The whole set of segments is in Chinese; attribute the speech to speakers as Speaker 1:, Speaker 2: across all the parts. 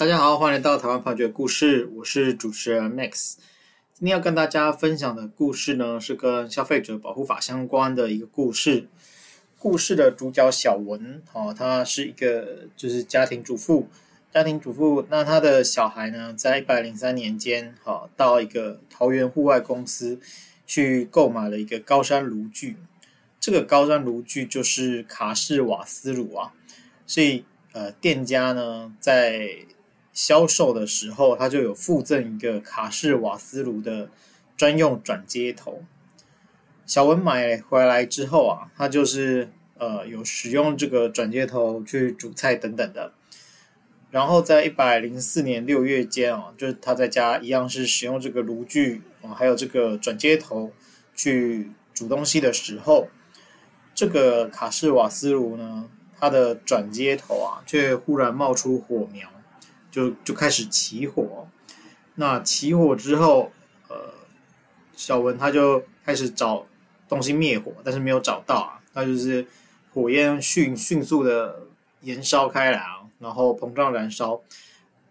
Speaker 1: 大家好，欢迎来到台湾判决故事，我是主持人 Max。今天要跟大家分享的故事呢，是跟消费者保护法相关的一个故事。故事的主角小文，哦，他是一个就是家庭主妇。家庭主妇，那他的小孩呢，在一百零三年间，哈，到一个桃园户外公司去购买了一个高山炉具。这个高山炉具就是卡式瓦斯炉啊，所以呃，店家呢在销售的时候，他就有附赠一个卡式瓦斯炉的专用转接头。小文买回来之后啊，他就是呃有使用这个转接头去煮菜等等的。然后在一百零四年六月间啊，就是他在家一样是使用这个炉具啊，还有这个转接头去煮东西的时候，这个卡式瓦斯炉呢，它的转接头啊，却忽然冒出火苗。就就开始起火，那起火之后，呃，小文他就开始找东西灭火，但是没有找到啊，那就是火焰迅迅速的延烧开来啊，然后膨胀燃烧，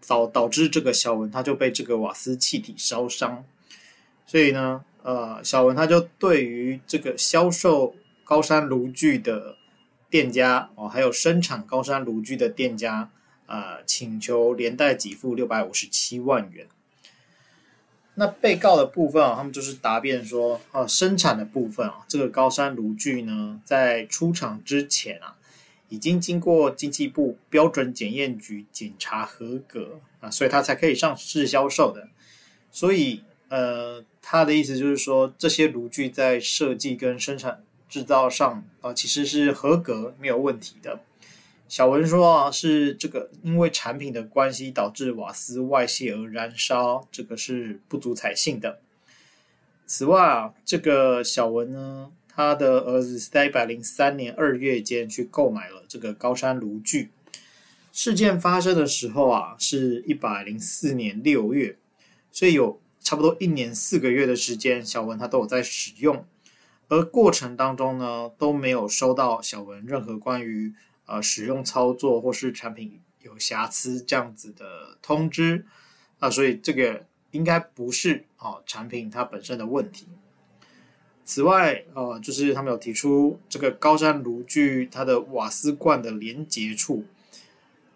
Speaker 1: 导导致这个小文他就被这个瓦斯气体烧伤，所以呢，呃，小文他就对于这个销售高山炉具的店家哦，还有生产高山炉具的店家。呃，请求连带给付六百五十七万元。那被告的部分啊，他们就是答辩说，啊，生产的部分啊，这个高山炉具呢，在出厂之前啊，已经经过经济部标准检验局检查合格啊，所以它才可以上市销售的。所以，呃，他的意思就是说，这些炉具在设计跟生产制造上啊，其实是合格，没有问题的。小文说啊，是这个因为产品的关系导致瓦斯外泄而燃烧，这个是不足采信的。此外啊，这个小文呢，他的儿子在一百零三年二月间去购买了这个高山炉具。事件发生的时候啊，是一百零四年六月，所以有差不多一年四个月的时间，小文他都有在使用，而过程当中呢，都没有收到小文任何关于。呃，使用操作或是产品有瑕疵这样子的通知，啊、所以这个应该不是啊、产品它本身的问题。此外，呃，就是他们有提出这个高山炉具它的瓦斯罐的连接处，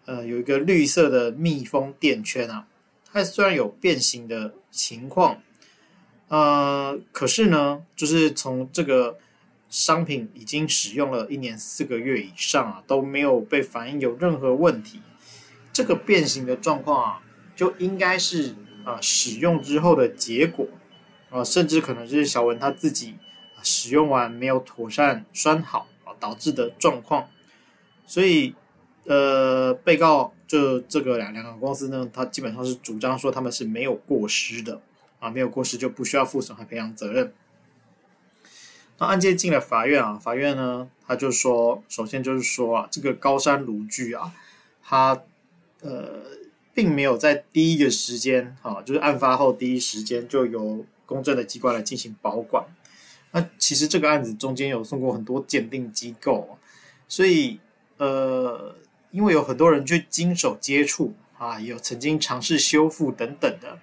Speaker 1: 呃，有一个绿色的密封垫圈啊，它虽然有变形的情况，呃，可是呢，就是从这个。商品已经使用了一年四个月以上啊，都没有被反映有任何问题。这个变形的状况啊，就应该是啊、使用之后的结果啊、甚至可能是小文他自己使用完没有妥善拴好啊导致的状况。所以呃，被告就这个两两个公司呢，他基本上是主张说他们是没有过失的啊，没有过失就不需要负损害赔偿责任。那案件进了法院啊，法院呢，他就说，首先就是说啊，这个高山炉具啊，它呃，并没有在第一个时间啊，就是案发后第一时间就由公正的机关来进行保管。那其实这个案子中间有送过很多鉴定机构，所以呃，因为有很多人去经手接触啊，有曾经尝试修复等等的，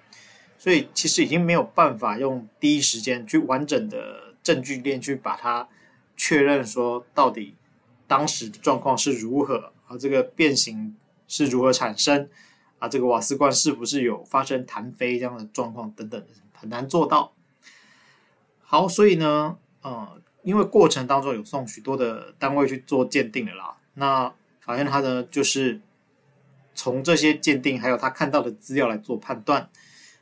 Speaker 1: 所以其实已经没有办法用第一时间去完整的。证据链去把它确认说到底当时的状况是如何啊？这个变形是如何产生啊？这个瓦斯罐是不是有发生弹飞这样的状况等等，很难做到。好，所以呢，呃，因为过程当中有送许多的单位去做鉴定的啦，那法院他呢就是从这些鉴定还有他看到的资料来做判断。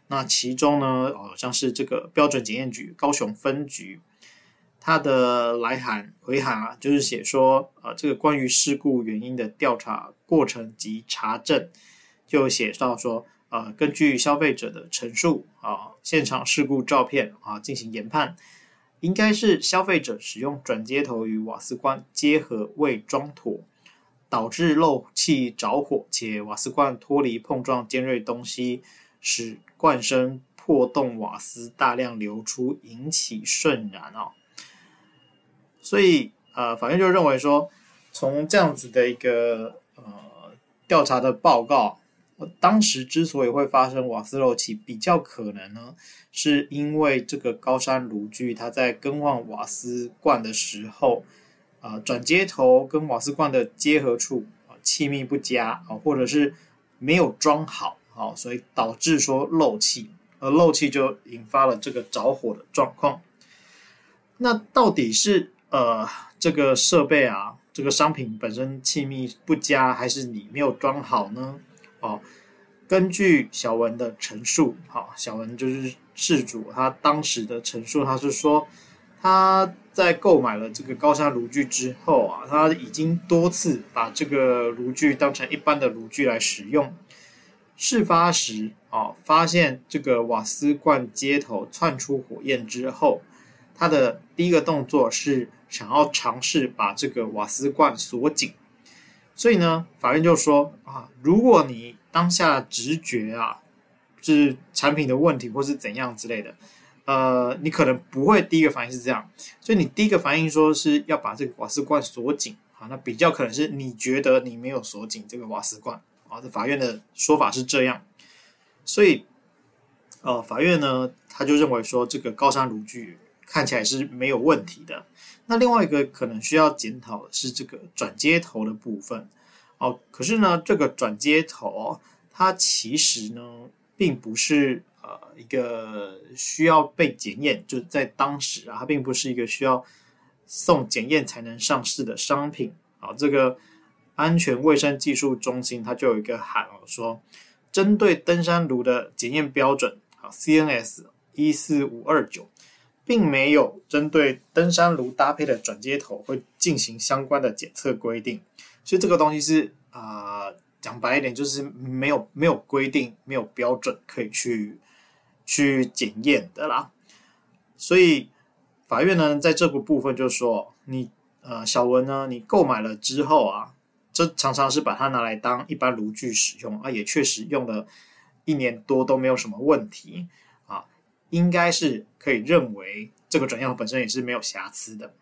Speaker 1: 那其中呢，哦，像是这个标准检验局高雄分局。他的来函回函啊，就是写说，呃，这个关于事故原因的调查过程及查证，就写到说，呃，根据消费者的陈述啊，现场事故照片啊，进行研判，应该是消费者使用转接头与瓦斯罐接合未装妥，导致漏气着火，且瓦斯罐脱离碰撞尖锐东西，使罐身破洞，瓦斯大量流出，引起瞬燃啊。所以，呃，法院就认为说，从这样子的一个呃调查的报告当时之所以会发生瓦斯漏气，比较可能呢，是因为这个高山炉具它在更换瓦斯罐的时候，啊、呃，转接头跟瓦斯罐的接合处啊气密不佳啊，或者是没有装好啊，所以导致说漏气，而漏气就引发了这个着火的状况。那到底是呃这个设备啊，这个商品本身气密不佳，还是你没有装好呢？哦，根据小文的陈述，好、哦，小文就是事主，他当时的陈述，他是说他在购买了这个高山炉具之后啊，他已经多次把这个炉具当成一般的炉具来使用。事发时啊、哦，发现这个瓦斯罐接头窜出火焰之后，他的第一个动作是想要尝试把这个瓦斯罐锁紧。所以呢，法院就说啊，如果你当下直觉啊，是产品的问题或是怎样之类的，呃，你可能不会第一个反应是这样，所以你第一个反应说是要把这个瓦斯罐锁紧啊，那比较可能是你觉得你没有锁紧这个瓦斯罐啊，这法院的说法是这样，所以，呃，法院呢，他就认为说这个高山炉具看起来是没有问题的。那另外一个可能需要检讨的是这个转接头的部分，哦，可是呢，这个转接头哦它其实呢，并不是呃一个需要被检验，就在当时啊，它并不是一个需要送检验才能上市的商品啊。这个安全卫生技术中心它就有一个函哦，说针对登山炉的检验标准啊，CNS 一四五二九。并没有针对登山炉搭配的转接头会进行相关的检测规定，所以这个东西是啊，呃，讲白一点就是没有没有规定，没有标准可以去去检验的啦。所以法院呢，在这个部分就说，你呃小文呢，你购买了之后啊，这常常是把它拿来当一般炉具使用啊，也确实用了一年多都没有什么问题。应该是可以认为这个转接头本身也是没有瑕疵的。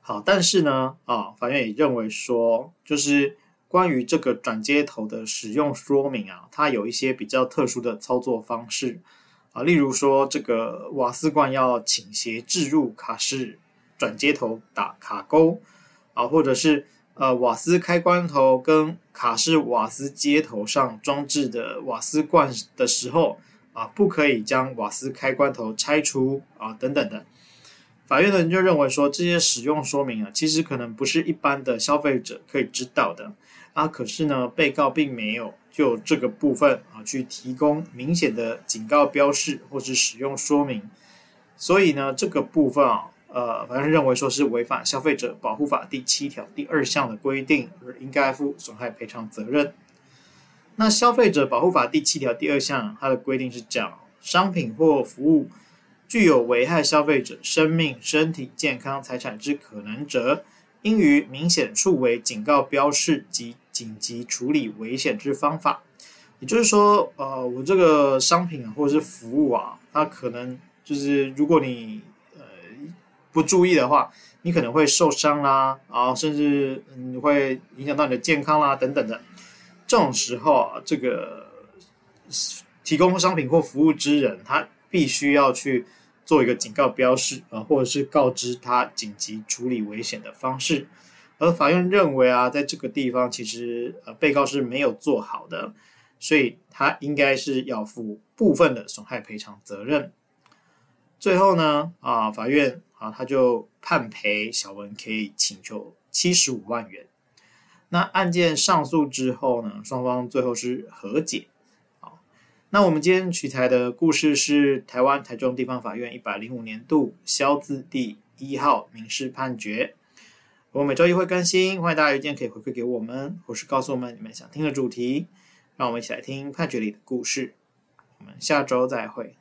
Speaker 1: 好，但是呢，啊，法院也认为说，就是关于这个转接头的使用说明啊，它有一些比较特殊的操作方式啊，例如说这个瓦斯罐要倾斜置入卡式转接头打卡钩啊，或者是呃瓦斯开关头跟卡式瓦斯接头上装置的瓦斯罐的时候。啊，不可以将瓦斯开关头拆除啊，等等的。法院呢就认为说，这些使用说明啊，其实可能不是一般的消费者可以知道的啊。可是呢，被告并没有就这个部分啊去提供明显的警告标示或是使用说明，所以呢，这个部分啊，呃，法院认为说是违反消费者保护法第七条第二项的规定，而应该负损害赔偿责任。那消费者保护法第七条第二项，它的规定是讲，商品或服务具有危害消费者生命、身体健康、财产之可能者，应于明显处为警告标示及紧急处理危险之方法。也就是说，呃，我这个商品或者是服务啊，它可能就是如果你呃不注意的话，你可能会受伤啦，然后甚至你会影响到你的健康啦，等等的。这种时候啊，这个提供商品或服务之人，他必须要去做一个警告标示啊，或者是告知他紧急处理危险的方式。而法院认为啊，在这个地方其实呃被告是没有做好的，所以他应该是要负部分的损害赔偿责任。最后呢，啊，法院啊他就判赔小文可以请求七十五万元。那案件上诉之后呢，双方最后是和解。好，那我们今天取材的故事是台湾台中地方法院一百零五年度萧字第一号民事判决。我每周一会更新，欢迎大家邮件可以回馈给我们，或是告诉我们你们想听的主题，让我们一起来听判决里的故事。我们下周再会。